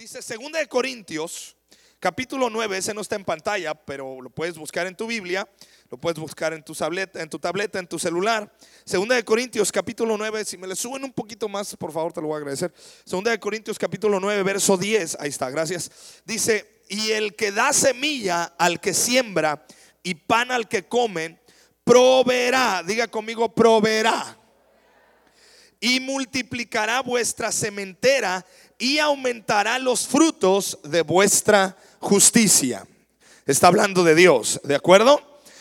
Dice 2 de Corintios, capítulo 9, ese no está en pantalla, pero lo puedes buscar en tu Biblia, lo puedes buscar en tu tableta, en tu tableta, en tu celular. 2 de Corintios, capítulo 9, si me le suben un poquito más, por favor, te lo voy a agradecer. 2 de Corintios, capítulo 9, verso 10, ahí está, gracias. Dice, "Y el que da semilla al que siembra y pan al que come, proveerá." Diga conmigo, proveerá y multiplicará vuestra sementera y aumentará los frutos de vuestra justicia. Está hablando de Dios, ¿de acuerdo?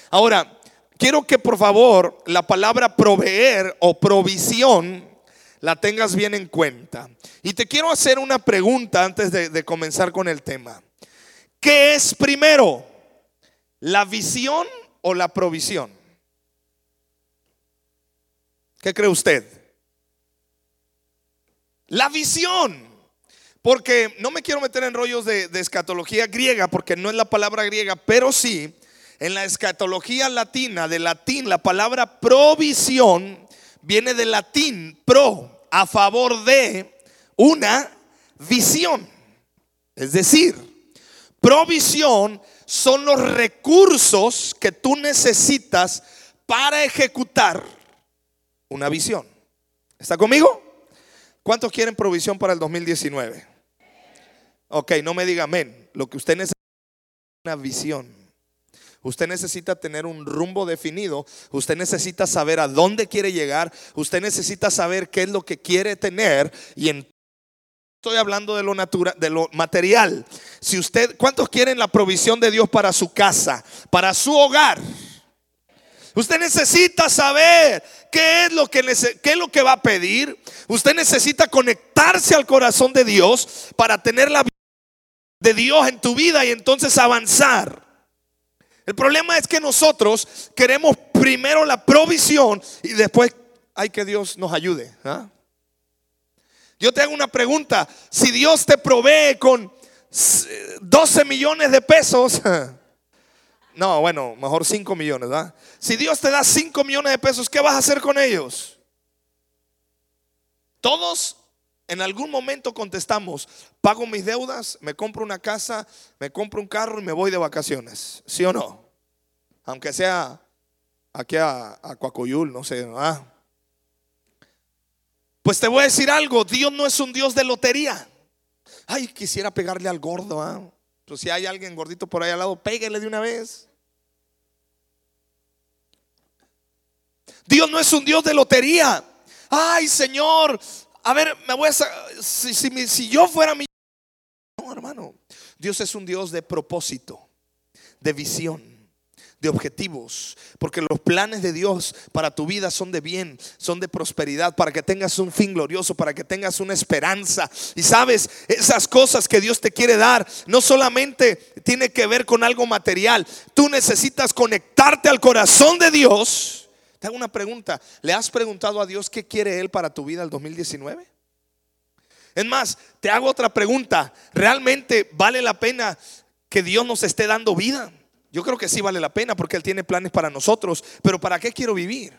Ahora, quiero que por favor la palabra proveer o provisión la tengas bien en cuenta. Y te quiero hacer una pregunta antes de, comenzar con el tema. ¿Qué es primero? ¿La visión o la provisión? ¿Qué cree usted? La visión. Porque no me quiero meter en rollos de, escatología griega, porque no es la palabra griega, pero sí, en la escatología latina, de latín, la palabra provisión viene del latín pro, a favor de una visión. Es decir, provisión son los recursos que tú necesitas para ejecutar una visión. ¿Está conmigo? ¿Cuántos quieren provisión para el 2019? Ok, no me diga amén. Lo que usted necesita es una visión. Usted necesita tener un rumbo definido. Usted necesita saber a dónde quiere llegar. Usted necesita saber qué es lo que quiere tener. Y en Estoy hablando de lo natural, de lo material. Si usted, ¿cuántos quieren la provisión de Dios para su casa, para su hogar? Usted necesita saber qué es lo que qué es lo que va a pedir. Usted necesita conectarse al corazón de Dios para tener la de Dios en tu vida y entonces avanzar. El problema es que nosotros queremos primero la provisión y después hay que Dios nos ayude. ¿ah? Yo te hago una pregunta. Si Dios te provee con 12 millones de pesos, no, bueno, mejor 5 millones, ¿verdad? Si Dios te da 5 millones de pesos, ¿qué vas a hacer con ellos? Todos en algún momento contestamos, pago mis deudas, me compro una casa, me compro un carro y me voy de vacaciones. ¿Sí o no? Aunque sea aquí a, Coacoyul, no sé. Pues te voy a decir algo, Dios no es un Dios de lotería. Ay, quisiera pegarle al gordo, ¿ah? Pues si hay alguien gordito por ahí al lado, pégale de una vez. Dios no es un Dios de lotería. Ay, Señor, a ver, me voy a si, si, yo fuera mi No, hermano. Dios es un Dios de propósito, de visión de objetivos, porque los planes de Dios para tu vida son de bien, son de prosperidad, para que tengas un fin glorioso, para que tengas una esperanza. Y sabes, esas cosas que Dios te quiere dar no solamente tiene que ver con algo material, tú necesitas conectarte al corazón de Dios. Te hago una pregunta, ¿le has preguntado a Dios qué quiere Él para tu vida el 2019? Es más, te hago otra pregunta, ¿realmente vale la pena que Dios nos esté dando vida? Yo creo que sí vale la pena porque Él tiene planes para nosotros, pero ¿para qué quiero vivir?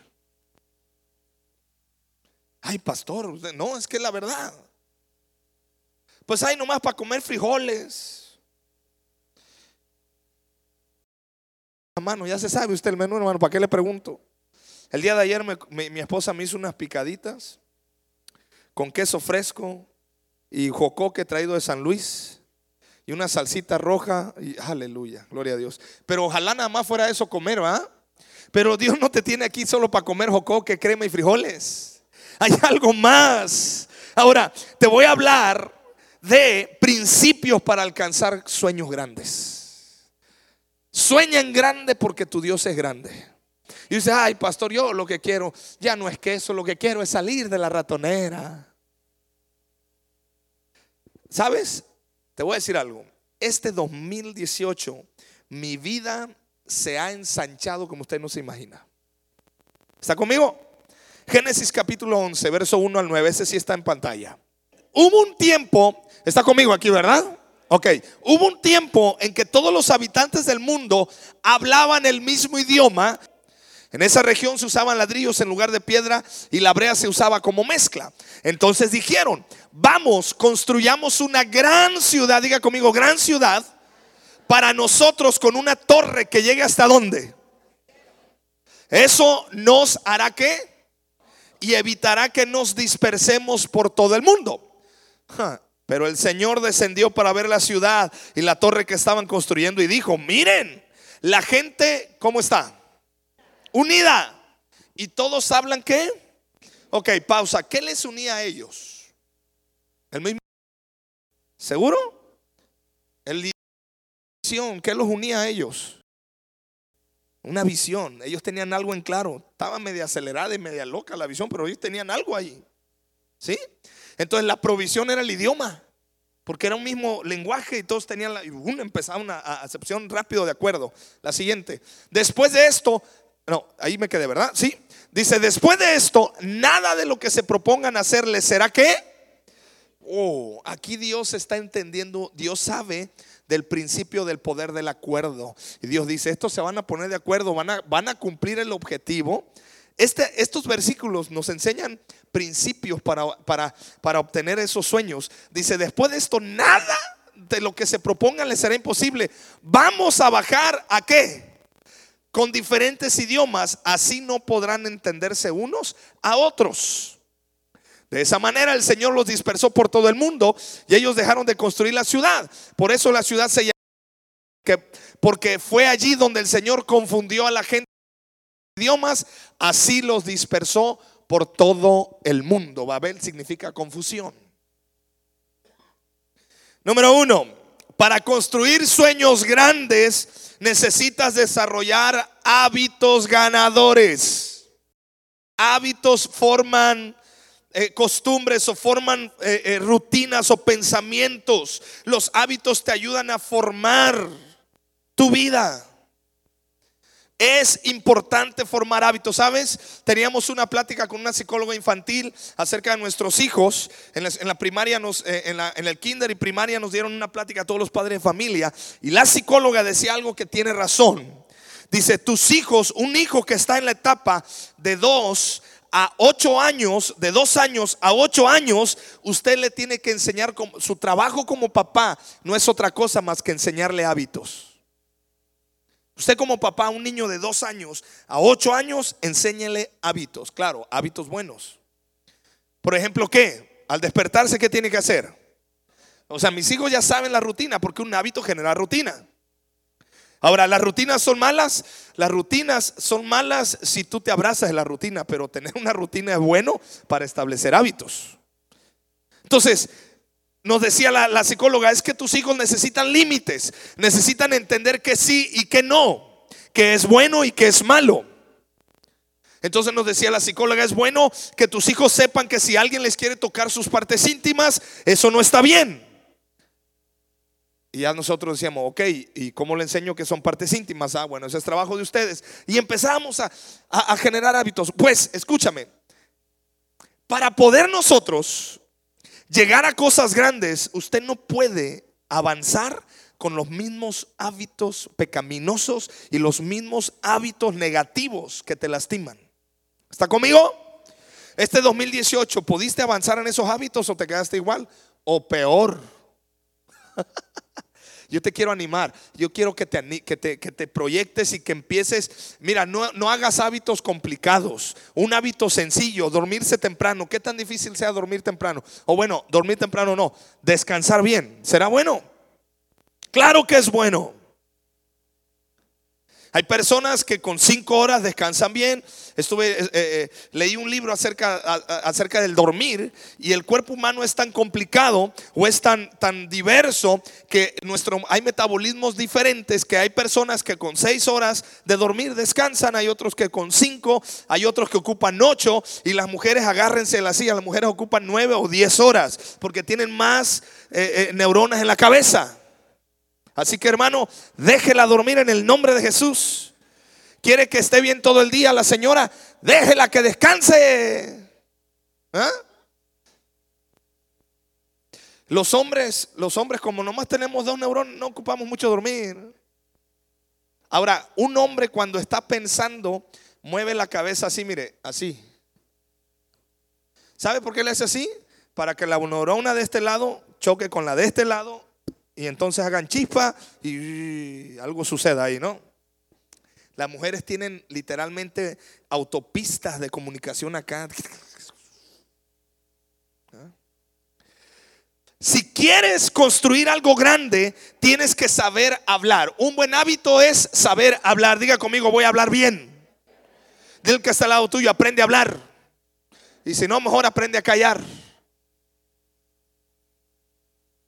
Ay, pastor, no, es que es la verdad. Pues hay nomás para comer frijoles. Hermano, ya se sabe usted el menú, hermano, ¿para qué le pregunto? El día de ayer mi esposa me hizo unas picaditas con queso fresco y jocoque traído de San Luis y una salsita roja y aleluya, gloria a Dios. Pero ojalá nada más fuera eso comer, ¿va? Pero Dios no te tiene aquí solo para comer jocoque, crema y frijoles. Hay algo más. Ahora, te voy a hablar de principios para alcanzar sueños grandes. Sueña en grande porque tu Dios es grande. Y dice, ay, pastor, yo lo que quiero ya no es que eso, lo que quiero es salir de la ratonera. ¿Sabes? Te voy a decir algo. Este 2018, mi vida se ha ensanchado como usted no se imagina. ¿Está conmigo? Génesis capítulo 11, verso 1 al 9, ese sí está en pantalla. Hubo un tiempo, está conmigo aquí, ¿verdad? Ok, hubo un tiempo en que todos los habitantes del mundo hablaban el mismo idioma En esa región se usaban ladrillos en lugar de piedra y la brea se usaba como mezcla. Entonces dijeron, vamos, construyamos una gran ciudad, diga conmigo, gran ciudad, para nosotros con una torre que llegue hasta dónde. Eso nos hará que y evitará que nos dispersemos por todo el mundo. Pero el Señor descendió para ver la ciudad y la torre que estaban construyendo y dijo, miren, la gente, ¿cómo está? Unida. Y todos hablan qué? Ok, pausa. ¿Qué les unía a ellos? El mismo. ¿Seguro? El. ¿Qué los unía a ellos? Una visión. Ellos tenían algo en claro. Estaba media acelerada y media loca la visión, pero ellos tenían algo ahí. ¿Sí? Entonces la provisión era el idioma. Porque era un mismo lenguaje y todos tenían la, y uno empezaba una acepción rápido de acuerdo. La siguiente. Después de esto, no, ahí me quedé, ¿verdad? Sí. Dice, después de esto, nada de lo que se propongan hacerle será que. Oh, aquí Dios está entendiendo, Dios sabe del principio del poder del acuerdo. Y Dios dice, estos se van a poner de acuerdo, van a, van a cumplir el objetivo. Este, estos versículos nos enseñan principios para, para, para obtener esos sueños. Dice, después de esto, nada de lo que se propongan les será imposible. Vamos a bajar a qué? Con diferentes idiomas, así no podrán entenderse unos a otros. De esa manera el Señor los dispersó por todo el mundo y ellos dejaron de construir la ciudad. Por eso la ciudad se llama que porque fue allí donde el Señor confundió a la gente idiomas, así los dispersó por todo el mundo. Babel significa confusión. Número uno, para construir sueños grandes necesitas desarrollar hábitos ganadores. Hábitos forman eh, costumbres o forman eh, eh, rutinas o pensamientos. Los hábitos te ayudan a formar tu vida. Es importante formar hábitos, ¿sabes? Teníamos una plática con una psicóloga infantil acerca de nuestros hijos. En la, primaria, nos, eh, en, en, el kinder y primaria nos dieron una plática a todos los padres de familia. Y la psicóloga decía algo que tiene razón. Dice, tus hijos, un hijo que está en la etapa de dos a ocho años, de dos años a ocho años, usted le tiene que enseñar, su trabajo como papá no es otra cosa más que enseñarle hábitos. Usted como papá, un niño de dos años a ocho años, enséñele hábitos, claro, hábitos buenos. Por ejemplo, ¿qué? Al despertarse, ¿qué tiene que hacer? O sea, mis hijos ya saben la rutina, porque un hábito genera rutina. Ahora, ¿las rutinas son malas? Las rutinas son malas si tú te abrazas de la rutina, pero tener una rutina es bueno para establecer hábitos. Entonces, nos decía la, psicóloga, es que tus hijos necesitan límites, necesitan entender que sí y que no, que es bueno y que es malo. Entonces nos decía la psicóloga, es bueno que tus hijos sepan que si alguien les quiere tocar sus partes íntimas, eso no está bien. Y ya nosotros decíamos, ok, ¿y cómo le enseño que son partes íntimas? Ah, bueno, ese es trabajo de ustedes. Y empezamos a, a generar hábitos. Pues, escúchame, para poder nosotros llegar a cosas grandes, usted no puede avanzar con los mismos hábitos pecaminosos y los mismos hábitos negativos que te lastiman. ¿Está conmigo? Este 2018, ¿pudiste avanzar en esos hábitos o te quedaste igual? O peor. Yo te quiero animar, yo quiero que te, que te, proyectes y que empieces, mira, no, no, hagas hábitos complicados, un hábito sencillo, dormirse temprano, ¿qué tan difícil sea dormir temprano? O bueno, dormir temprano no, descansar bien, ¿será bueno? Claro que es bueno. Hay personas que con cinco horas descansan bien. Estuve, eh, eh, leí un libro acerca, acerca del dormir y el cuerpo humano es tan complicado o es tan, tan diverso que nuestro, hay metabolismos diferentes que hay personas que con seis horas de dormir descansan, hay otros que con cinco, hay otros que ocupan ocho y las mujeres agárrense la silla, las mujeres ocupan nueve o diez horas porque tienen más eh, neuronas en la cabeza. Así que hermano, déjela dormir en el nombre de Jesús. Quiere que esté bien todo el día la señora, déjela que descanse. ¿Ah? Los hombres, los hombres como nomás tenemos dos neuronas, no ocupamos mucho dormir. Ahora, un hombre cuando está pensando mueve la cabeza así, mire, así. ¿Sabe por qué le hace así? Para que la neurona de este lado choque con la de este lado y entonces hagan chispa y algo suceda ahí, ¿no? Las mujeres tienen literalmente autopistas de comunicación acá. Si quieres construir algo grande, tienes que saber hablar. Un buen hábito es saber hablar. Diga conmigo, voy a hablar bien. Dile que está al lado tuyo, aprende a hablar. Y si no, mejor aprende a callar.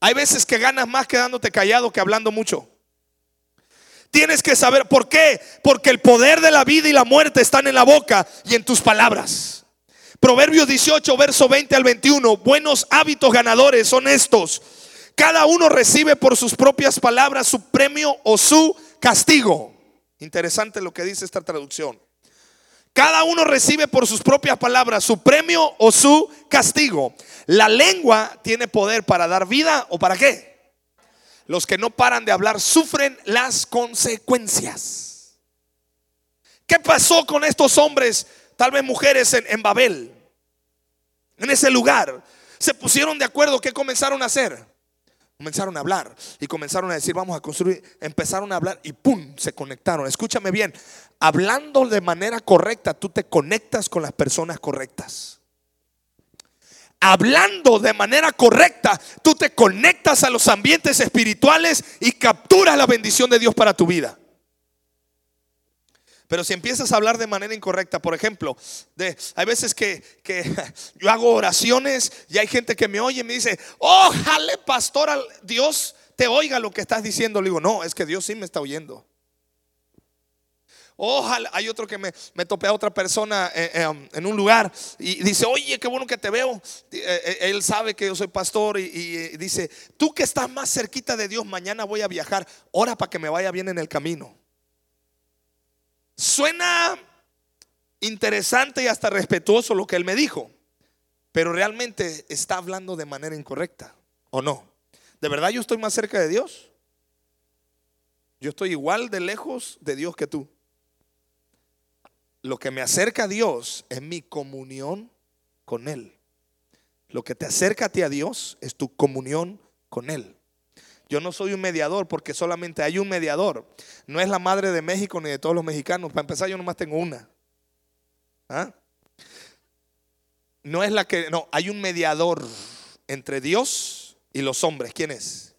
Hay veces que ganas más quedándote callado que hablando mucho. Tienes que saber por qué. Porque el poder de la vida y la muerte están en la boca y en tus palabras. Proverbios 18, verso 20 al 21. Buenos hábitos ganadores son estos. Cada uno recibe por sus propias palabras su premio o su castigo. Interesante lo que dice esta traducción. Cada uno recibe por sus propias palabras su premio o su castigo. La lengua tiene poder para dar vida o para qué. Los que no paran de hablar sufren las consecuencias. ¿Qué pasó con estos hombres, tal vez mujeres en, Babel? en ese lugar, se pusieron de acuerdo. ¿Qué comenzaron a hacer? Comenzaron a hablar y comenzaron a decir, vamos a construir. Empezaron a hablar y ¡pum! Se conectaron. Escúchame bien, hablando de manera correcta, tú te conectas con las personas correctas. Hablando de manera correcta, tú te conectas a los ambientes espirituales y capturas la bendición de Dios para tu vida. Pero si empiezas a hablar de manera incorrecta, por ejemplo, hay veces que, yo hago oraciones y hay gente que me oye y me dice, ojalá pastor, Dios te oiga lo que estás diciendo. Le digo, no, es que Dios sí me está oyendo. Ojalá, hay otro que me, me topé a otra persona eh, eh, um, en un lugar y dice, oye, qué bueno que te veo. Eh, él sabe que yo soy pastor y, y dice, tú que estás más cerquita de Dios, mañana voy a viajar, ora para que me vaya bien en el camino. Suena interesante y hasta respetuoso lo que él me dijo, pero realmente está hablando de manera incorrecta, ¿o no? ¿De verdad yo estoy más cerca de Dios? Yo estoy igual de lejos de Dios que tú. Lo que me acerca a Dios es mi comunión con Él. Lo que te acerca a ti a Dios es tu comunión con Él. Yo no soy un mediador porque solamente hay un mediador. No es la madre de México ni de todos los mexicanos. Para empezar, yo nomás tengo una. ¿Ah? No es la que, no, hay un mediador entre Dios y los hombres. ¿Quién es?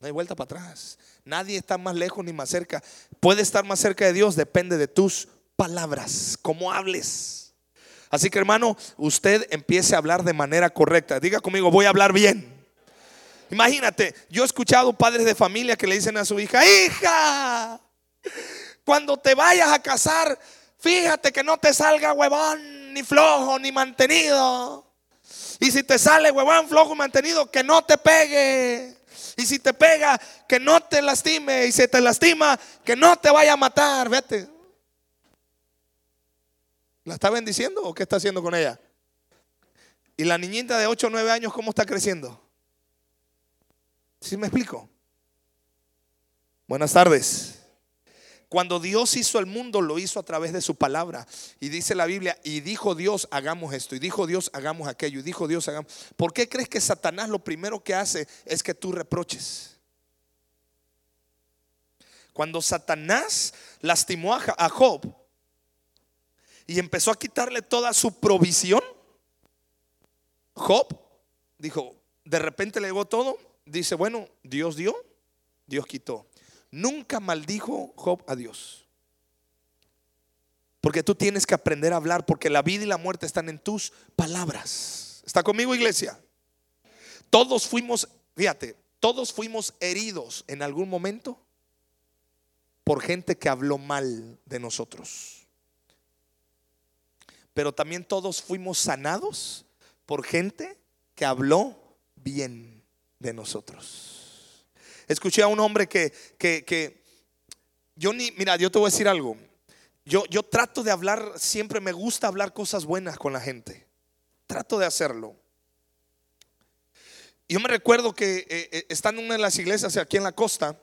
No hay vuelta para atrás. Nadie está más lejos ni más cerca. Puede estar más cerca de Dios, depende de tus palabras, cómo hables. Así que hermano, usted empiece a hablar de manera correcta. Diga conmigo, voy a hablar bien. Imagínate, yo he escuchado padres de familia que le dicen a su hija, hija, cuando te vayas a casar, fíjate que no te salga huevón, ni flojo, ni mantenido. Y si te sale huevón, flojo, mantenido, que no te pegue. Y si te pega, que no te lastime. Y si te lastima, que no te vaya a matar. Vete. ¿La está bendiciendo o qué está haciendo con ella? Y la niñita de 8 o 9 años, ¿cómo está creciendo? ¿Sí me explico? Buenas tardes. Cuando Dios hizo el mundo, lo hizo a través de su palabra. Y dice la Biblia, y dijo Dios, hagamos esto, y dijo Dios, hagamos aquello, y dijo Dios, hagamos. ¿Por qué crees que Satanás lo primero que hace es que tú reproches? Cuando Satanás lastimó a Job y empezó a quitarle toda su provisión, Job dijo, de repente le llegó todo dice, bueno, Dios dio, Dios quitó. Nunca maldijo Job a Dios. Porque tú tienes que aprender a hablar, porque la vida y la muerte están en tus palabras. ¿Está conmigo, iglesia? Todos fuimos, fíjate, todos fuimos heridos en algún momento por gente que habló mal de nosotros. Pero también todos fuimos sanados por gente que habló bien de nosotros. Escuché a un hombre que, que, yo ni, mira, yo te voy a decir algo. Yo, yo trato de hablar, siempre me gusta hablar cosas buenas con la gente. Trato de hacerlo. Yo me recuerdo que eh, eh, estando en una de las iglesias aquí en la costa,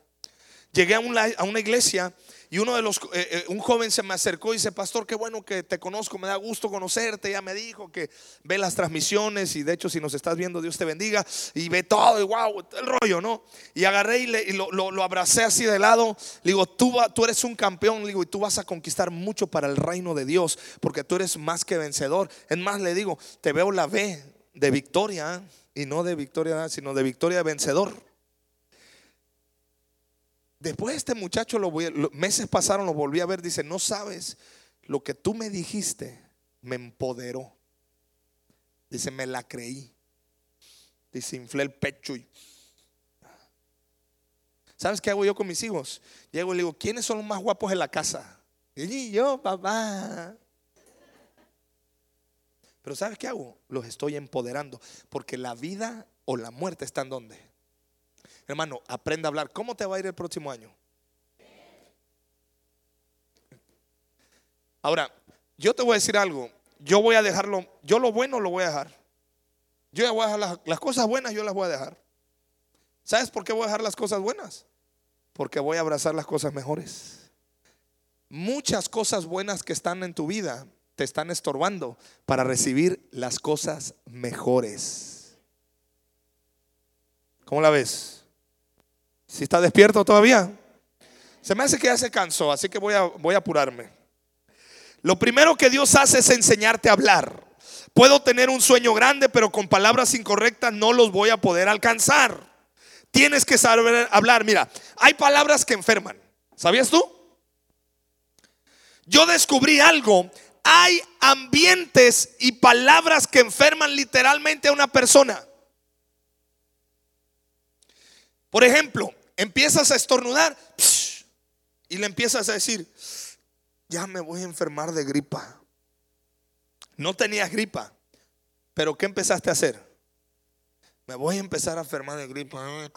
llegué a una, iglesia y uno de los, eh, eh, un joven se me acercó y dice, pastor, qué bueno que te conozco, me da gusto conocerte. Ya me dijo que ve las transmisiones y de hecho si nos estás viendo, Dios te bendiga. Y ve todo y wow, el rollo, ¿no? Y agarré y, lo, abracé así de lado. Le digo, tú, tú eres un campeón, digo, y tú vas a conquistar mucho para el reino de Dios, porque tú eres más que vencedor. Es más, le digo, te veo la B de victoria y no de victoria, sino de victoria de vencedor. Después este muchacho, lo meses pasaron, lo volví a ver, dice, no sabes, lo que tú me dijiste me empoderó. Dice, me la creí. Dice, inflé el pecho y... ¿Sabes qué hago yo con mis hijos? Llego y le digo, ¿quiénes son los más guapos en la casa? Y yo, papá. Pero ¿sabes qué hago? Los estoy empoderando. Porque la vida o la muerte están donde? Hermano, aprenda a hablar. ¿Cómo te va a ir el próximo año? Ahora, yo te voy a decir algo. Yo voy a dejarlo, yo lo bueno lo voy a dejar. Yo voy a dejar las, cosas buenas, yo las voy a dejar. ¿Sabes por qué voy a dejar las cosas buenas? Porque voy a abrazar las cosas mejores. Muchas cosas buenas que están en tu vida te están estorbando para recibir las cosas mejores. ¿Cómo la ves? Si está despierto todavía. Se me hace que ya se cansó, así que voy a, voy a apurarme. Lo primero que Dios hace es enseñarte a hablar. Puedo tener un sueño grande, pero con palabras incorrectas no los voy a poder alcanzar. Tienes que saber hablar. Mira, hay palabras que enferman. ¿Sabías tú? Yo descubrí algo. Hay ambientes y palabras que enferman literalmente a una persona. Por ejemplo, empiezas a estornudar y le empiezas a decir, ya me voy a enfermar de gripa. No tenías gripa, pero ¿qué empezaste a hacer? Me voy a empezar a enfermar de gripa.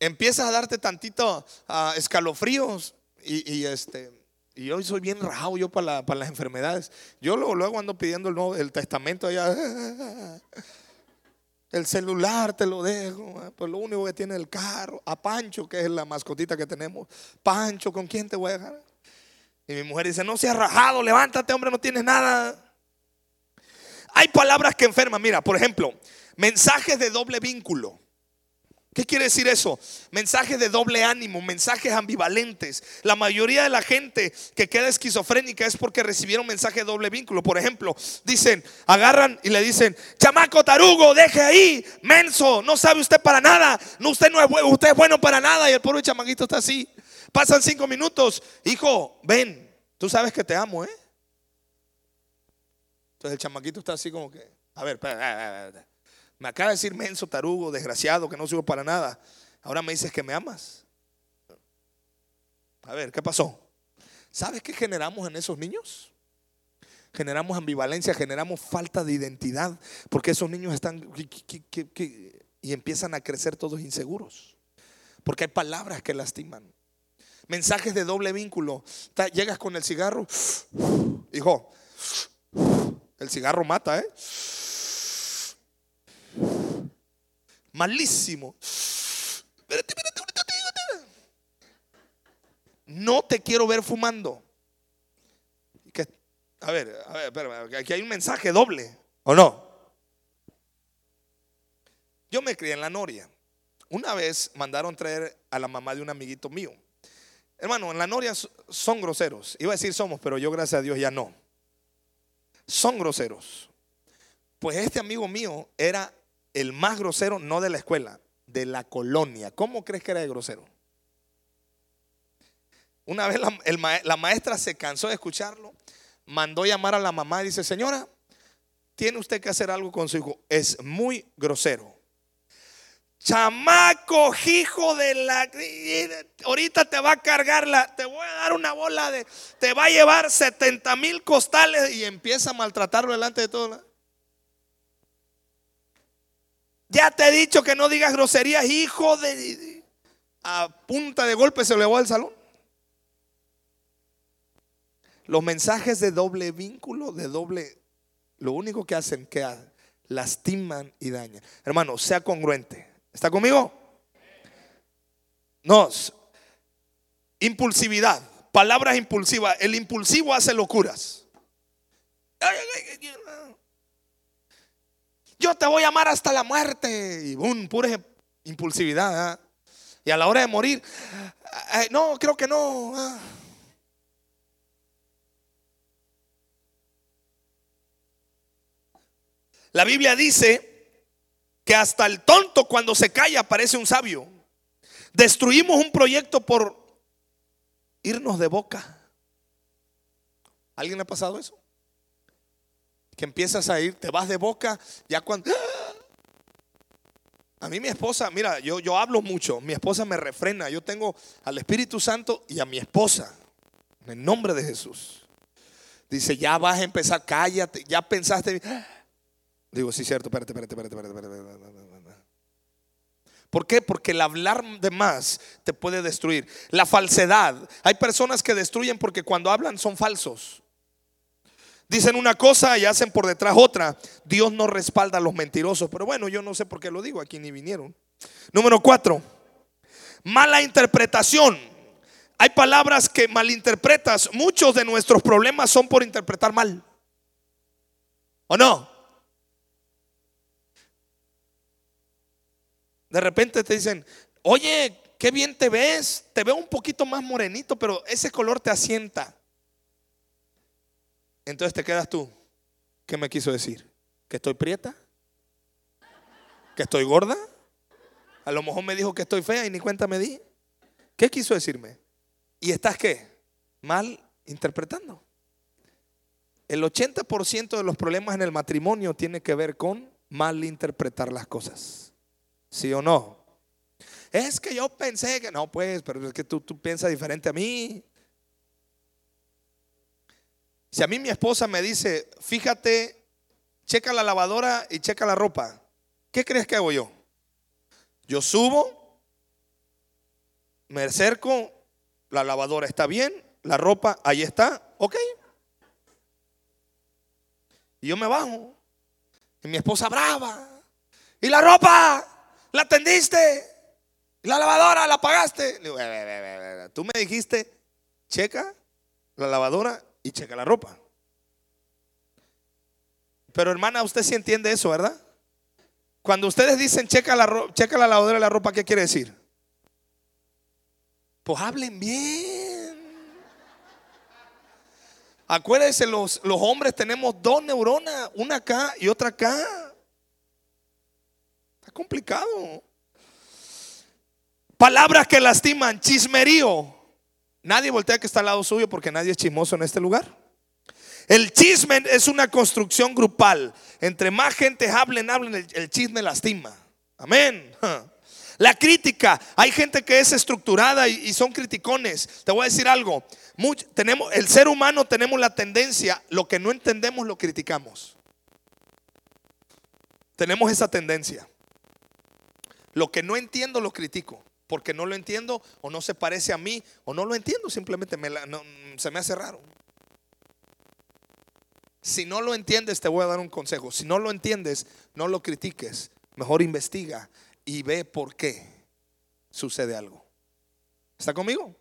Empiezas a darte tantito ah, escalofríos y, este y hoy soy bien rajado yo para, las enfermedades. Yo luego, luego ando pidiendo el, el testamento allá. El celular te lo dejo, ¿eh? pues lo único que tiene el carro. A Pancho, que es la mascotita que tenemos. Pancho, ¿con quién te voy a dejar? Y mi mujer dice, no seas rajado, levántate, hombre, no tienes nada. Hay palabras que enferman. Mira, por ejemplo, mensajes de doble vínculo. ¿Qué quiere decir eso? Mensajes de doble ánimo, mensajes ambivalentes. La mayoría de la gente que queda esquizofrénica es porque recibieron mensaje de doble vínculo. Por ejemplo, dicen, agarran y le dicen, chamaco tarugo, deje ahí, menso, no sabe usted para nada, no, usted no es bueno, usted es bueno para nada. Y el pobre chamaquito está así. Pasan cinco minutos, hijo, ven, tú sabes que te amo, ¿eh? Entonces el chamaquito está así como que, a ver, espera, me acaba de decir menso, tarugo, desgraciado, que no sirvo para nada. Ahora me dices que me amas. A ver, ¿qué pasó? ¿Sabes qué generamos en esos niños? Generamos ambivalencia, generamos falta de identidad, porque esos niños están y empiezan a crecer todos inseguros, porque hay palabras que lastiman, mensajes de doble vínculo. Llegas con el cigarro, hijo, el cigarro mata, ¿eh? Malísimo. No te quiero ver fumando. A ver, a ver, aquí hay un mensaje doble, ¿o no? Yo me crié en la Noria. Una vez mandaron traer a la mamá de un amiguito mío. Hermano, en la Noria son groseros. Iba a decir somos, pero yo gracias a Dios ya no. Son groseros. Pues este amigo mío era el más grosero, no de la escuela, de la colonia. ¿Cómo crees que era de grosero? Una vez la, maestra se cansó de escucharlo, mandó llamar a la mamá y dice, señora, tiene usted que hacer algo con su hijo. Es muy grosero. Chamaco, hijo de la... Ahorita te va a cargar la... Te voy a dar una bola de... Te va a llevar 70 mil costales y empieza a maltratarlo delante de todos. Ya te he dicho que no digas groserías, hijo de... A punta de golpe se le va al salón. Los mensajes de doble vínculo, de doble... Lo único que hacen que lastiman y dañan. Hermano, sea congruente. ¿Está conmigo? No, impulsividad, palabras impulsivas. El impulsivo hace locuras. Yo te voy a amar hasta la muerte. Y boom, pura impulsividad. ¿ah? Y a la hora de morir, no, creo que no. Ah. La Biblia dice que hasta el tonto cuando se calla parece un sabio. Destruimos un proyecto por irnos de boca. ¿Alguien ha pasado eso? Que empiezas a ir, te vas de boca, ya cuando... A mí mi esposa, mira, yo, yo hablo mucho, mi esposa me refrena, yo tengo al Espíritu Santo y a mi esposa, en el nombre de Jesús. Dice, ya vas a empezar, cállate, ya pensaste... Digo, sí, cierto, espérate, espérate, espérate, espérate, espérate. ¿Por qué? Porque el hablar de más te puede destruir. La falsedad. Hay personas que destruyen porque cuando hablan son falsos. Dicen una cosa y hacen por detrás otra. Dios no respalda a los mentirosos. Pero bueno, yo no sé por qué lo digo. Aquí ni vinieron. Número cuatro. Mala interpretación. Hay palabras que malinterpretas. Muchos de nuestros problemas son por interpretar mal. ¿O no? De repente te dicen, oye, qué bien te ves, te veo un poquito más morenito, pero ese color te asienta. Entonces te quedas tú. ¿Qué me quiso decir? ¿Que estoy prieta? ¿Que estoy gorda? A lo mejor me dijo que estoy fea y ni cuenta me di. ¿Qué quiso decirme? ¿Y estás qué? Mal interpretando. El 80% de los problemas en el matrimonio tiene que ver con mal interpretar las cosas. ¿Sí o no? Es que yo pensé que no, pues, pero es que tú, tú piensas diferente a mí. Si a mí mi esposa me dice, fíjate, checa la lavadora y checa la ropa, ¿qué crees que hago yo? Yo subo, me acerco, la lavadora está bien, la ropa ahí está, ok. Y yo me bajo. Y mi esposa brava. ¿Y la ropa? la tendiste, la lavadora la pagaste. Tú me dijiste, checa la lavadora y checa la ropa. Pero hermana, usted sí entiende eso, ¿verdad? Cuando ustedes dicen checa la, checa la lavadora y la ropa, ¿qué quiere decir? Pues hablen bien. Acuérdense, los, los hombres tenemos dos neuronas, una acá y otra acá complicado. Palabras que lastiman, chismerío. Nadie voltea que está al lado suyo porque nadie es chismoso en este lugar. El chisme es una construcción grupal. Entre más gente hablen, hablen, el, chisme lastima. Amén. La crítica, hay gente que es estructurada y, son criticones. Te voy a decir algo. tenemos, el ser humano tenemos la tendencia, lo que no entendemos lo criticamos. Tenemos esa tendencia. Lo que no entiendo lo critico, porque no lo entiendo o no se parece a mí o no lo entiendo, simplemente se me hace raro. Si no lo entiendes, te voy a dar un consejo. Si no lo entiendes, no lo critiques. Mejor investiga y ve por qué sucede algo. ¿Está conmigo?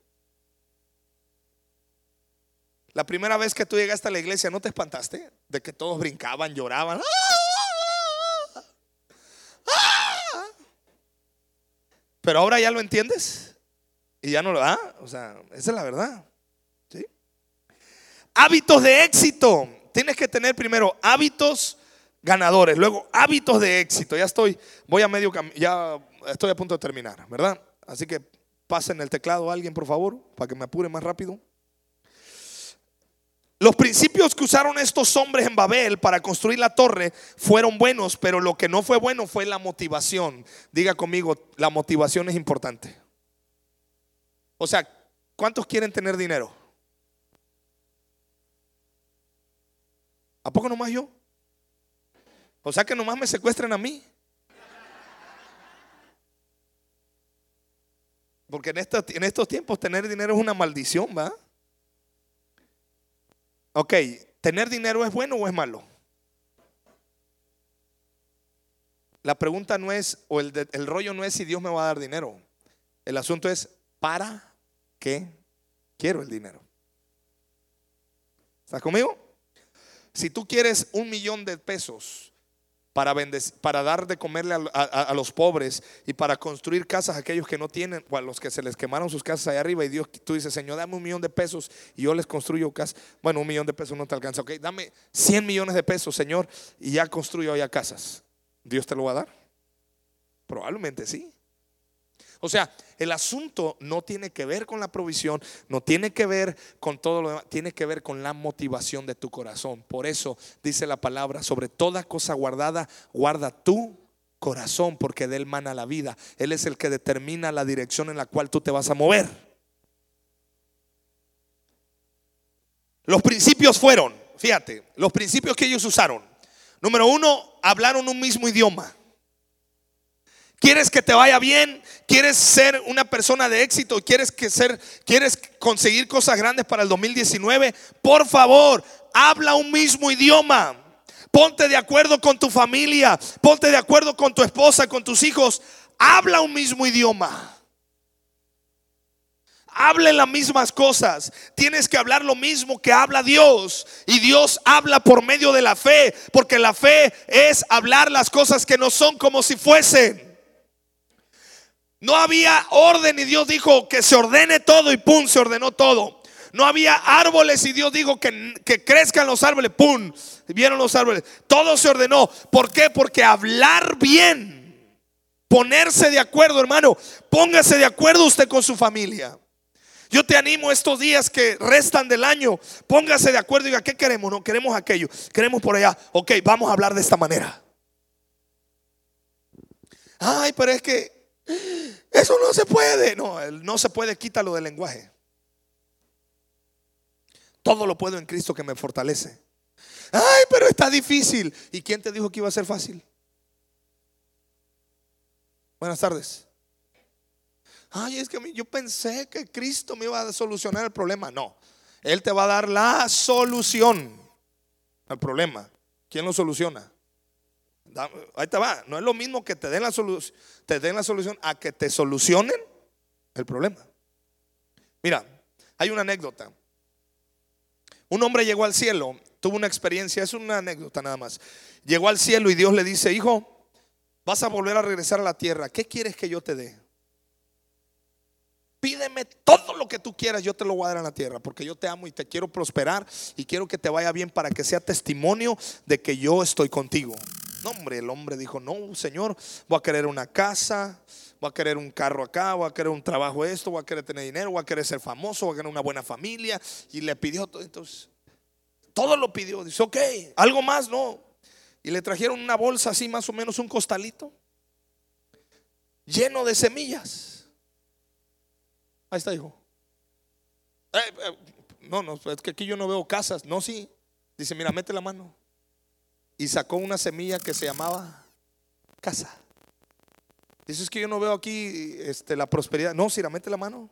La primera vez que tú llegaste a la iglesia, ¿no te espantaste? De que todos brincaban, lloraban. ¡Ah! Pero ahora ya lo entiendes y ya no lo da. Ah, o sea, esa es la verdad. ¿sí? Hábitos de éxito. Tienes que tener primero hábitos ganadores, luego hábitos de éxito. Ya estoy, voy a medio ya estoy a punto de terminar, ¿verdad? Así que pasen el teclado a alguien, por favor, para que me apure más rápido. Los principios que usaron estos hombres en Babel para construir la torre fueron buenos, pero lo que no fue bueno fue la motivación. Diga conmigo, la motivación es importante. O sea, ¿cuántos quieren tener dinero? ¿A poco nomás yo? O sea que nomás me secuestren a mí. Porque en estos, en estos tiempos tener dinero es una maldición, ¿va? Ok, ¿tener dinero es bueno o es malo? La pregunta no es, o el, rollo no es si Dios me va a dar dinero. El asunto es, ¿para qué quiero el dinero? ¿Estás conmigo? Si tú quieres un millón de pesos para, para dar de comerle a, los pobres y para construir casas a aquellos que no tienen, o a los que se les quemaron sus casas allá arriba y Dios, tú dices, Señor, dame un millón de pesos y yo les construyo casas. Bueno, un millón de pesos no te alcanza, ok, dame 100 millones de pesos, Señor, y ya construyo allá casas. ¿Dios te lo va a dar? Probablemente sí. O sea, el asunto no tiene que ver con la provisión, no tiene que ver con todo lo demás, tiene que ver con la motivación de tu corazón. Por eso dice la palabra, sobre toda cosa guardada, guarda tu corazón, porque de él mana la vida. Él es el que determina la dirección en la cual tú te vas a mover. Los principios fueron, fíjate, los principios que ellos usaron. Número uno, hablaron un mismo idioma. ¿Quieres que te vaya bien? ¿Quieres ser una persona de éxito? ¿Quieres, que ser, ¿Quieres conseguir cosas grandes para el 2019? Por favor, habla un mismo idioma. Ponte de acuerdo con tu familia. Ponte de acuerdo con tu esposa, con tus hijos. Habla un mismo idioma. Hablen las mismas cosas. Tienes que hablar lo mismo que habla Dios. Y Dios habla por medio de la fe. Porque la fe es hablar las cosas que no son como si fuesen. No había orden y Dios dijo que se ordene todo y pum, se ordenó todo. No había árboles y Dios dijo que, que crezcan los árboles, pum, vieron los árboles. Todo se ordenó. ¿Por qué? Porque hablar bien, ponerse de acuerdo, hermano, póngase de acuerdo usted con su familia. Yo te animo estos días que restan del año, póngase de acuerdo y diga, ¿qué queremos? No, queremos aquello, queremos por allá. Ok, vamos a hablar de esta manera. Ay, pero es que eso no se puede. No, no se puede, quítalo del lenguaje. Todo lo puedo en Cristo que me fortalece. Ay, pero está difícil. ¿Y quién te dijo que iba a ser fácil? Buenas tardes. Ay, es que yo pensé que Cristo me iba a solucionar el problema. No, Él te va a dar la solución al problema. ¿Quién lo soluciona? Ahí te va. No es lo mismo que te den la, solución, te den la solución a que te solucionen el problema. Mira, hay una anécdota. Un hombre llegó al cielo, tuvo una experiencia, es una anécdota nada más. Llegó al cielo y Dios le dice, hijo, vas a volver a regresar a la tierra. ¿Qué quieres que yo te dé? Pídeme todo lo que tú quieras, yo te lo voy a dar en la tierra, porque yo te amo y te quiero prosperar y quiero que te vaya bien para que sea testimonio de que yo estoy contigo. No, hombre, el hombre dijo, no, Señor, voy a querer una casa, voy a querer un carro acá, voy a querer un trabajo esto, voy a querer tener dinero, voy a querer ser famoso, voy a querer una buena familia. Y le pidió todo. Entonces, todo lo pidió. Dice, ok, algo más, no. Y le trajeron una bolsa así, más o menos un costalito, lleno de semillas. Ahí está, hijo. Eh, eh, no, no, es que aquí yo no veo casas. No, sí. Dice, mira, mete la mano y sacó una semilla que se llamaba casa. Dice, es que yo no veo aquí este, la prosperidad. No, si la mete la mano.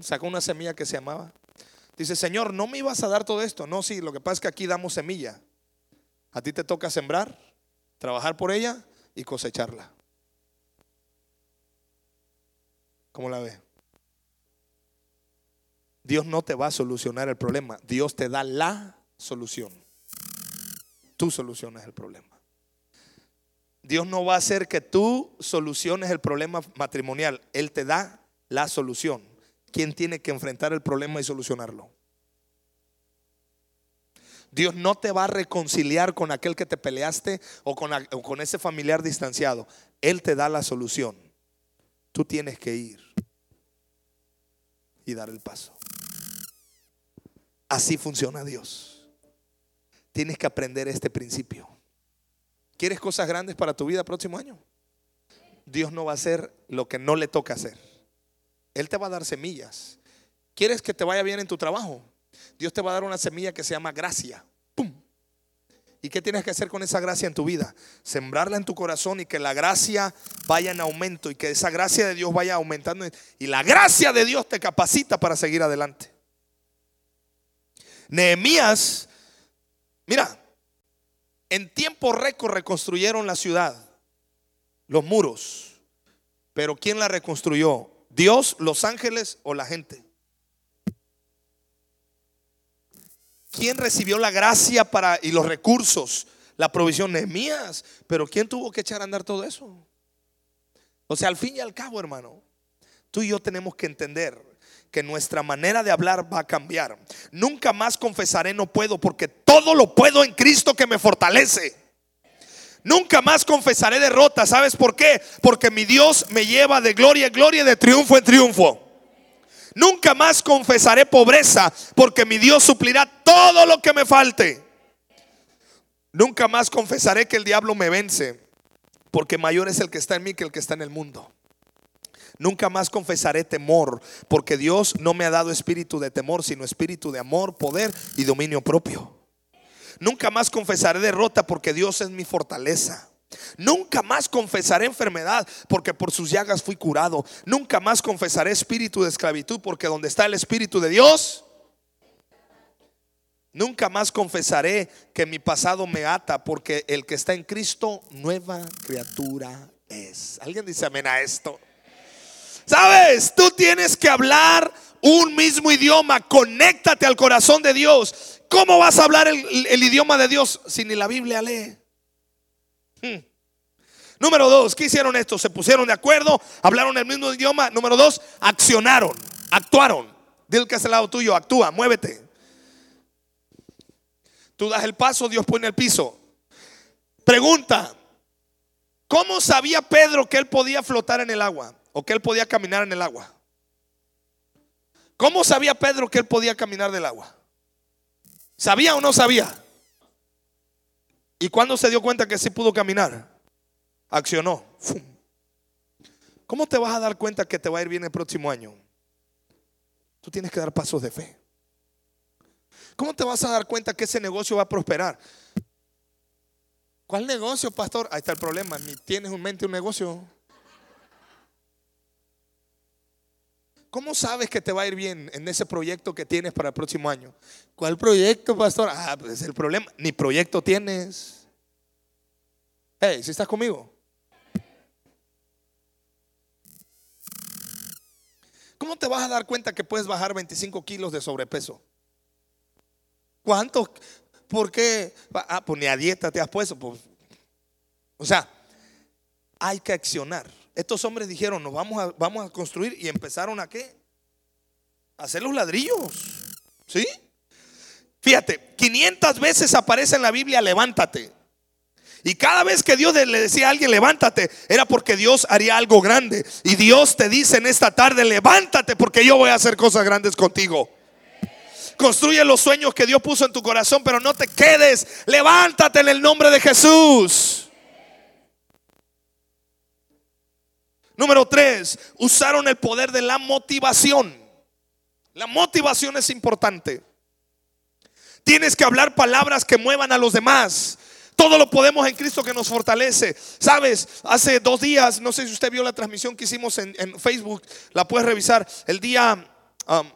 Sacó una semilla que se llamaba. Dice, Señor, ¿no me ibas a dar todo esto? No, sí, lo que pasa es que aquí damos semilla. A ti te toca sembrar, trabajar por ella y cosecharla. ¿Cómo la ve? Dios no te va a solucionar el problema, Dios te da la solución. Tú soluciones el problema. Dios no va a hacer que tú soluciones el problema matrimonial. Él te da la solución. ¿Quién tiene que enfrentar el problema y solucionarlo? Dios no te va a reconciliar con aquel que te peleaste o con, o con ese familiar distanciado. Él te da la solución. Tú tienes que ir y dar el paso. Así funciona Dios. Tienes que aprender este principio. ¿Quieres cosas grandes para tu vida próximo año? Dios no va a hacer lo que no le toca hacer. Él te va a dar semillas. ¿Quieres que te vaya bien en tu trabajo? Dios te va a dar una semilla que se llama gracia. ¡Pum! ¿Y qué tienes que hacer con esa gracia en tu vida? Sembrarla en tu corazón y que la gracia vaya en aumento y que esa gracia de Dios vaya aumentando. Y la gracia de Dios te capacita para seguir adelante. Nehemías Mira, en tiempo récord reconstruyeron la ciudad, los muros. Pero ¿quién la reconstruyó? ¿Dios, los ángeles o la gente? ¿Quién recibió la gracia para y los recursos, la provisión? Nehemías. Pero ¿quién tuvo que echar a andar todo eso? O sea, al fin y al cabo, hermano, tú y yo tenemos que entender que nuestra manera de hablar va a cambiar. Nunca más confesaré no puedo porque todo lo puedo en Cristo que me fortalece. Nunca más confesaré derrota. ¿Sabes por qué? Porque mi Dios me lleva de gloria en gloria de triunfo en triunfo. Nunca más confesaré pobreza porque mi Dios suplirá todo lo que me falte. Nunca más confesaré que el diablo me vence porque mayor es el que está en mí que el que está en el mundo. Nunca más confesaré temor, porque Dios no me ha dado espíritu de temor, sino espíritu de amor, poder y dominio propio. Nunca más confesaré derrota, porque Dios es mi fortaleza. Nunca más confesaré enfermedad, porque por sus llagas fui curado. Nunca más confesaré espíritu de esclavitud, porque donde está el espíritu de Dios, Nunca más confesaré que mi pasado me ata, porque el que está en Cristo, nueva criatura es. ¿Alguien dice amén a esto? Sabes, tú tienes que hablar un mismo idioma. Conéctate al corazón de Dios. ¿Cómo vas a hablar el, idioma de Dios si ni la Biblia lee? Hmm. Número dos, ¿qué hicieron estos? Se pusieron de acuerdo, hablaron el mismo idioma. Número dos, accionaron, actuaron. Dile que es el lado tuyo, actúa, muévete. Tú das el paso, Dios pone el piso. Pregunta, ¿cómo sabía Pedro que él podía flotar en el agua? O que él podía caminar en el agua. ¿Cómo sabía Pedro que él podía caminar del agua? ¿Sabía o no sabía? ¿Y cuándo se dio cuenta que sí pudo caminar? Accionó. ¿Cómo te vas a dar cuenta que te va a ir bien el próximo año? Tú tienes que dar pasos de fe. ¿Cómo te vas a dar cuenta que ese negocio va a prosperar? ¿Cuál negocio, pastor? Ahí está el problema. ¿Tienes en mente un negocio? ¿Cómo sabes que te va a ir bien en ese proyecto que tienes para el próximo año? ¿Cuál proyecto, pastor? Ah, pues es el problema. Ni proyecto tienes. Hey, si estás conmigo. ¿Cómo te vas a dar cuenta que puedes bajar 25 kilos de sobrepeso? ¿Cuánto? ¿Por qué? Ah, pues ni a dieta te has puesto. Pues. O sea, hay que accionar. Estos hombres dijeron, nos vamos a, vamos a construir y empezaron a qué? Hacer los ladrillos. ¿Sí? Fíjate, 500 veces aparece en la Biblia, levántate. Y cada vez que Dios le decía a alguien, levántate, era porque Dios haría algo grande. Y Dios te dice en esta tarde, levántate porque yo voy a hacer cosas grandes contigo. Construye los sueños que Dios puso en tu corazón, pero no te quedes. Levántate en el nombre de Jesús. Número tres, usaron el poder de la motivación. La motivación es importante. Tienes que hablar palabras que muevan a los demás. Todo lo podemos en Cristo que nos fortalece. Sabes, hace dos días, no sé si usted vio la transmisión que hicimos en, Facebook, la puedes revisar. El día, um,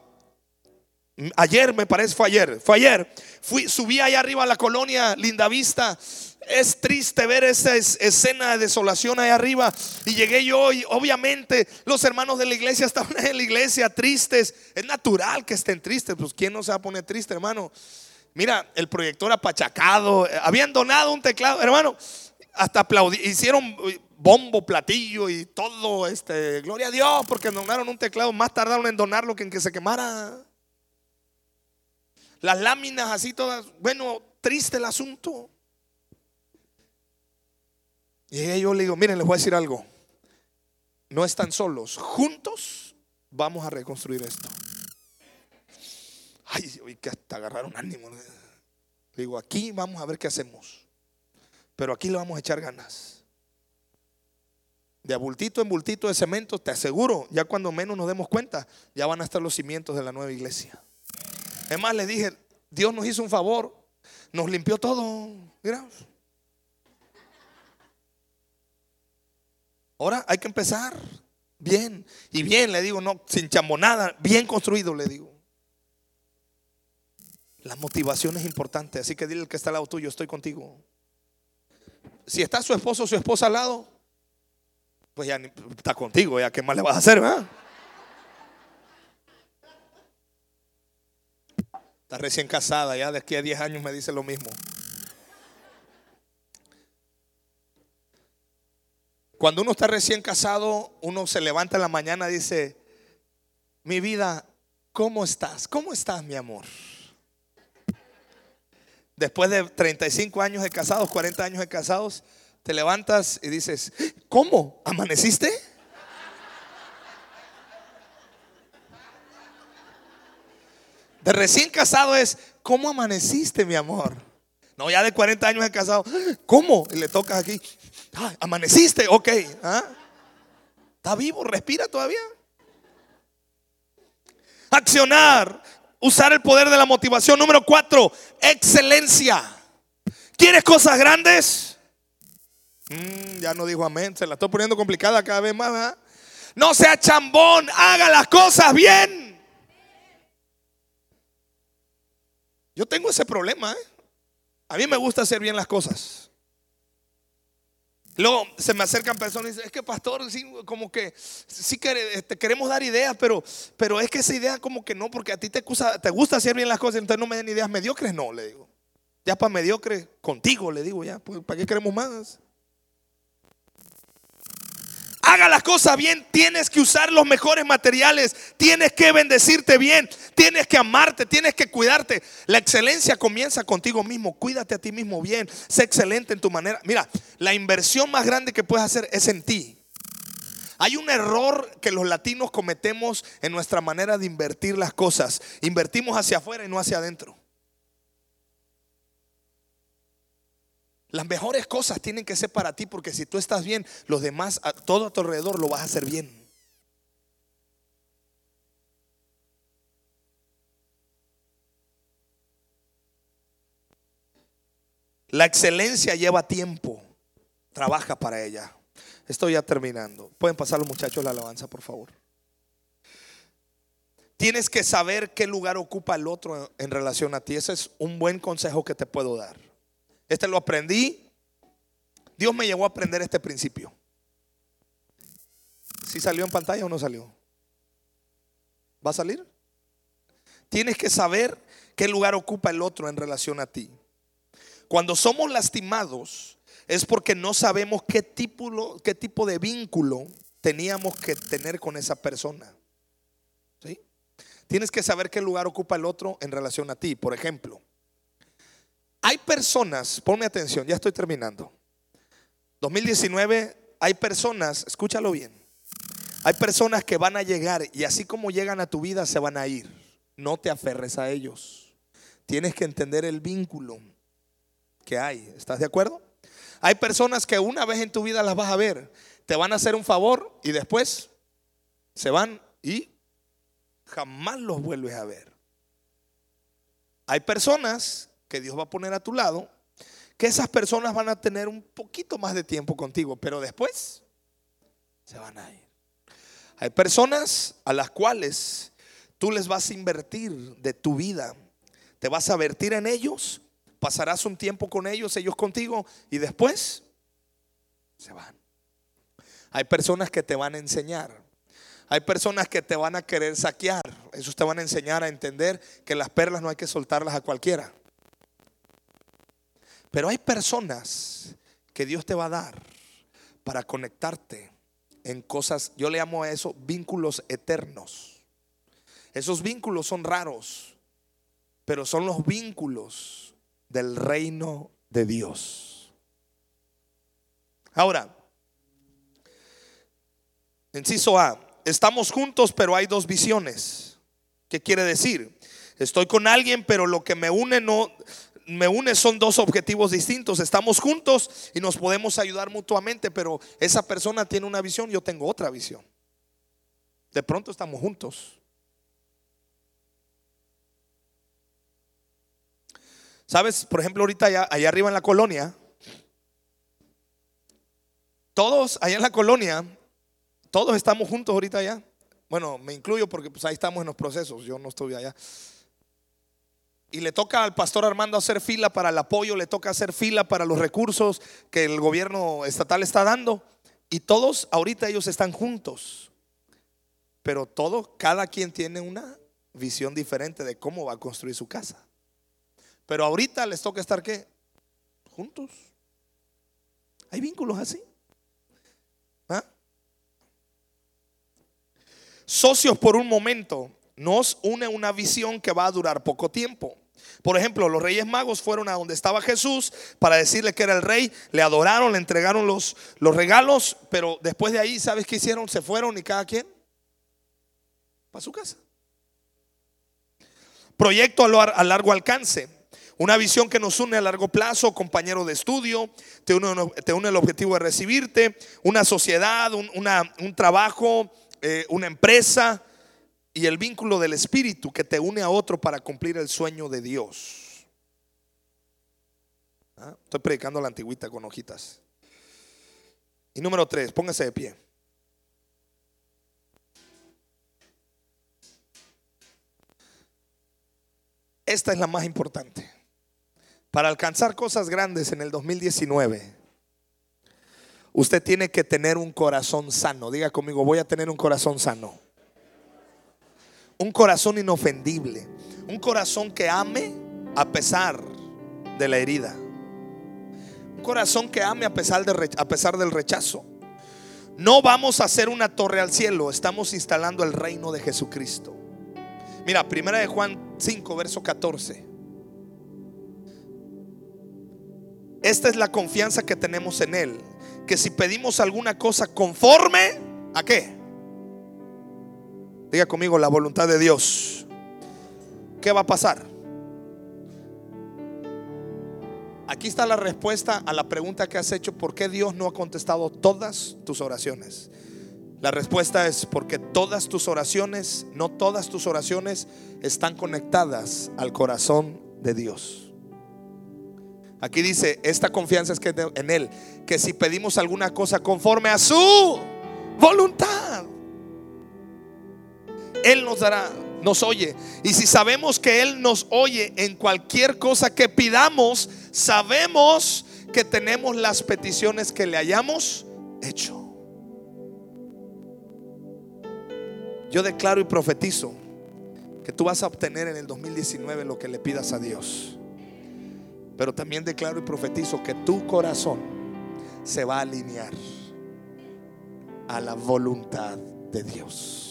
ayer me parece, fue ayer, fue ayer. Fui, subí allá arriba a la colonia Linda Vista es triste ver esa escena de desolación ahí arriba. Y llegué yo y obviamente los hermanos de la iglesia estaban en la iglesia tristes. Es natural que estén tristes. Pues ¿quién no se va a poner triste, hermano? Mira, el proyector apachacado. Habían donado un teclado, hermano. Hasta aplaudí, hicieron bombo, platillo y todo. Este, gloria a Dios, porque donaron un teclado. Más tardaron en donarlo que en que se quemara. Las láminas así todas. Bueno, triste el asunto. Y yo le digo, miren, les voy a decir algo. No están solos. Juntos vamos a reconstruir esto. Ay, que hasta agarraron ánimo. Le digo, aquí vamos a ver qué hacemos. Pero aquí le vamos a echar ganas. De bultito en bultito de cemento, te aseguro, ya cuando menos nos demos cuenta, ya van a estar los cimientos de la nueva iglesia. Es más, le dije, Dios nos hizo un favor, nos limpió todo. Mira, Ahora hay que empezar bien. Y bien, le digo, no, sin chamonada, bien construido, le digo. La motivación es importante, así que dile al que está al lado tuyo, estoy contigo. Si está su esposo o su esposa al lado, pues ya está contigo, ya qué más le vas a hacer, ¿verdad? Está recién casada, ya de aquí a 10 años me dice lo mismo. Cuando uno está recién casado, uno se levanta en la mañana y dice, mi vida, ¿cómo estás? ¿Cómo estás, mi amor? Después de 35 años de casados, 40 años de casados, te levantas y dices, ¿cómo? ¿Amaneciste? De recién casado es, ¿cómo amaneciste, mi amor? No, ya de 40 años de casado, ¿cómo? Y le tocas aquí, amaneciste, ok. ¿ah? ¿Está vivo? ¿Respira todavía? Accionar, usar el poder de la motivación. Número cuatro, excelencia. ¿Quieres cosas grandes? Mm, ya no dijo amén, se la estoy poniendo complicada cada vez más. No sea chambón, haga las cosas bien. Yo tengo ese problema. ¿eh? A mí me gusta hacer bien las cosas. Luego se me acercan personas y dicen, es que pastor, como que sí este, queremos dar ideas, pero, pero es que esa idea como que no, porque a ti te, te gusta hacer bien las cosas, entonces no me den ideas mediocres, no, le digo. Ya para mediocre, contigo, le digo, ya, pues, ¿para qué queremos más? Haga las cosas bien, tienes que usar los mejores materiales, tienes que bendecirte bien, tienes que amarte, tienes que cuidarte. La excelencia comienza contigo mismo, cuídate a ti mismo bien, sé excelente en tu manera. Mira, la inversión más grande que puedes hacer es en ti. Hay un error que los latinos cometemos en nuestra manera de invertir las cosas. Invertimos hacia afuera y no hacia adentro. Las mejores cosas tienen que ser para ti porque si tú estás bien, los demás, todo a tu alrededor lo vas a hacer bien. La excelencia lleva tiempo. Trabaja para ella. Estoy ya terminando. Pueden pasar los muchachos la alabanza, por favor. Tienes que saber qué lugar ocupa el otro en relación a ti. Ese es un buen consejo que te puedo dar. Este lo aprendí. Dios me llevó a aprender este principio. ¿Si salió en pantalla o no salió? ¿Va a salir? Tienes que saber qué lugar ocupa el otro en relación a ti. Cuando somos lastimados es porque no sabemos qué tipo, qué tipo de vínculo teníamos que tener con esa persona. ¿Sí? Tienes que saber qué lugar ocupa el otro en relación a ti. Por ejemplo, hay personas, ponme atención, ya estoy terminando. 2019, hay personas, escúchalo bien, hay personas que van a llegar y así como llegan a tu vida se van a ir. No te aferres a ellos. Tienes que entender el vínculo que hay. ¿Estás de acuerdo? Hay personas que una vez en tu vida las vas a ver, te van a hacer un favor y después se van y jamás los vuelves a ver. Hay personas que Dios va a poner a tu lado, que esas personas van a tener un poquito más de tiempo contigo, pero después se van a ir. Hay personas a las cuales tú les vas a invertir de tu vida, te vas a vertir en ellos, pasarás un tiempo con ellos, ellos contigo, y después se van. Hay personas que te van a enseñar. Hay personas que te van a querer saquear. Esos te van a enseñar a entender que las perlas no hay que soltarlas a cualquiera. Pero hay personas que Dios te va a dar para conectarte en cosas, yo le llamo a eso vínculos eternos. Esos vínculos son raros, pero son los vínculos del reino de Dios. Ahora, inciso A, estamos juntos, pero hay dos visiones. ¿Qué quiere decir? Estoy con alguien, pero lo que me une no, me une son dos objetivos distintos. Estamos juntos y nos podemos ayudar mutuamente, pero esa persona tiene una visión, yo tengo otra visión. De pronto estamos juntos. Sabes, por ejemplo, ahorita allá, arriba en la colonia, todos allá en la colonia, todos estamos juntos ahorita allá. Bueno, me incluyo porque pues ahí estamos en los procesos, yo no estoy allá y le toca al pastor Armando hacer fila para el apoyo, le toca hacer fila para los recursos que el gobierno estatal está dando. Y todos ahorita ellos están juntos. Pero todo, cada quien tiene una visión diferente de cómo va a construir su casa. Pero ahorita les toca estar qué? Juntos. Hay vínculos así. ¿Ah? Socios por un momento nos une una visión que va a durar poco tiempo. Por ejemplo, los reyes magos fueron a donde estaba Jesús para decirle que era el rey, le adoraron, le entregaron los, los regalos, pero después de ahí, ¿sabes qué hicieron? Se fueron y cada quien para su casa. Proyecto a largo alcance. Una visión que nos une a largo plazo, compañero de estudio, te une, el objetivo de recibirte, una sociedad, un, un trabajo, eh, una empresa y el vínculo del Espíritu que te une a otro para cumplir el sueño de Dios. ¿Ah? Estoy predicando la antigüita con hojitas. Y número tres, póngase de pie. Esta es la más importante. Para alcanzar cosas grandes en el 2019, usted tiene que tener un corazón sano. Diga conmigo, voy a tener un corazón sano. Un corazón inofendible. Un corazón que ame a pesar de la herida. Un corazón que ame a pesar, de, a pesar del rechazo. No vamos a hacer una torre al cielo, estamos instalando el reino de Jesucristo. Mira, primera de Juan 5, verso 14. Esta es la confianza que tenemos en Él. Que si pedimos alguna cosa conforme a qué? Diga conmigo la voluntad de Dios. ¿Qué va a pasar? Aquí está la respuesta a la pregunta que has hecho, ¿por qué Dios no ha contestado todas tus oraciones? La respuesta es porque todas tus oraciones, no todas tus oraciones están conectadas al corazón de Dios. Aquí dice, esta confianza es que en Él, que si pedimos alguna cosa conforme a su voluntad, Él nos dará, nos oye. Y si sabemos que Él nos oye en cualquier cosa que pidamos, sabemos que tenemos las peticiones que le hayamos hecho. Yo declaro y profetizo que tú vas a obtener en el 2019 lo que le pidas a Dios. Pero también declaro y profetizo que tu corazón se va a alinear a la voluntad de Dios.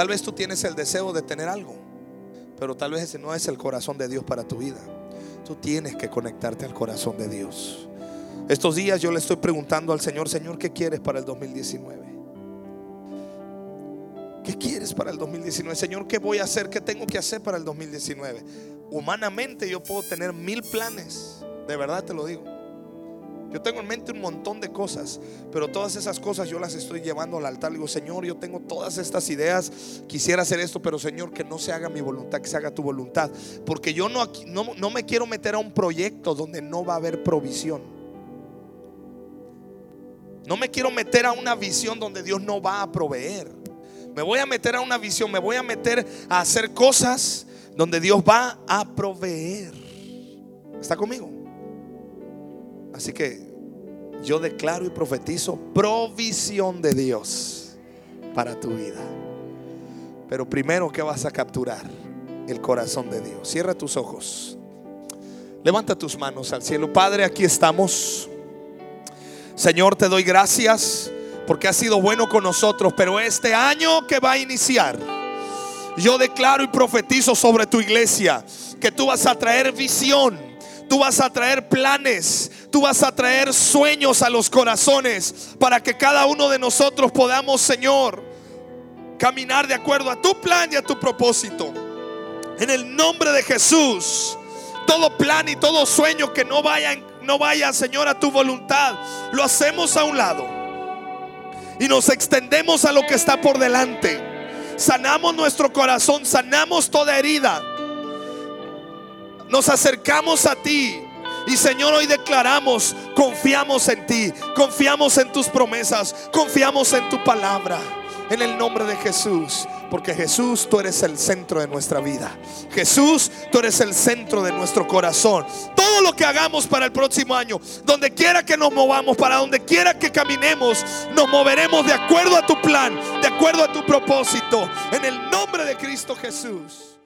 Tal vez tú tienes el deseo de tener algo, pero tal vez ese no es el corazón de Dios para tu vida. Tú tienes que conectarte al corazón de Dios. Estos días yo le estoy preguntando al Señor, Señor, ¿qué quieres para el 2019? ¿Qué quieres para el 2019? Señor, ¿qué voy a hacer? ¿Qué tengo que hacer para el 2019? Humanamente yo puedo tener mil planes, de verdad te lo digo. Yo tengo en mente un montón de cosas, pero todas esas cosas yo las estoy llevando al altar. Digo, Señor, yo tengo todas estas ideas, quisiera hacer esto, pero Señor, que no se haga mi voluntad, que se haga tu voluntad. Porque yo no, no, no me quiero meter a un proyecto donde no va a haber provisión. No me quiero meter a una visión donde Dios no va a proveer. Me voy a meter a una visión, me voy a meter a hacer cosas donde Dios va a proveer. ¿Está conmigo? Así que yo declaro y profetizo provisión de Dios para tu vida. Pero primero, ¿qué vas a capturar? El corazón de Dios. Cierra tus ojos. Levanta tus manos al cielo. Padre, aquí estamos. Señor, te doy gracias porque ha sido bueno con nosotros. Pero este año que va a iniciar, yo declaro y profetizo sobre tu iglesia que tú vas a traer visión, tú vas a traer planes, tú vas a traer sueños a los corazones para que cada uno de nosotros podamos, Señor, caminar de acuerdo a tu plan y a tu propósito. En el nombre de Jesús, todo plan y todo sueño que no vaya, no vaya, Señor, a tu voluntad, lo hacemos a un lado y nos extendemos a lo que está por delante. Sanamos nuestro corazón, sanamos toda herida. Nos acercamos a ti. Y Señor, hoy declaramos, confiamos en ti, confiamos en tus promesas, confiamos en tu palabra. En el nombre de Jesús. Porque Jesús, tú eres el centro de nuestra vida. Jesús, tú eres el centro de nuestro corazón. todo lo que hagamos para el próximo año, donde quiera que nos movamos, para donde quiera que caminemos, nos moveremos de acuerdo a tu plan, de acuerdo a tu propósito, en el nombre de Cristo Jesús.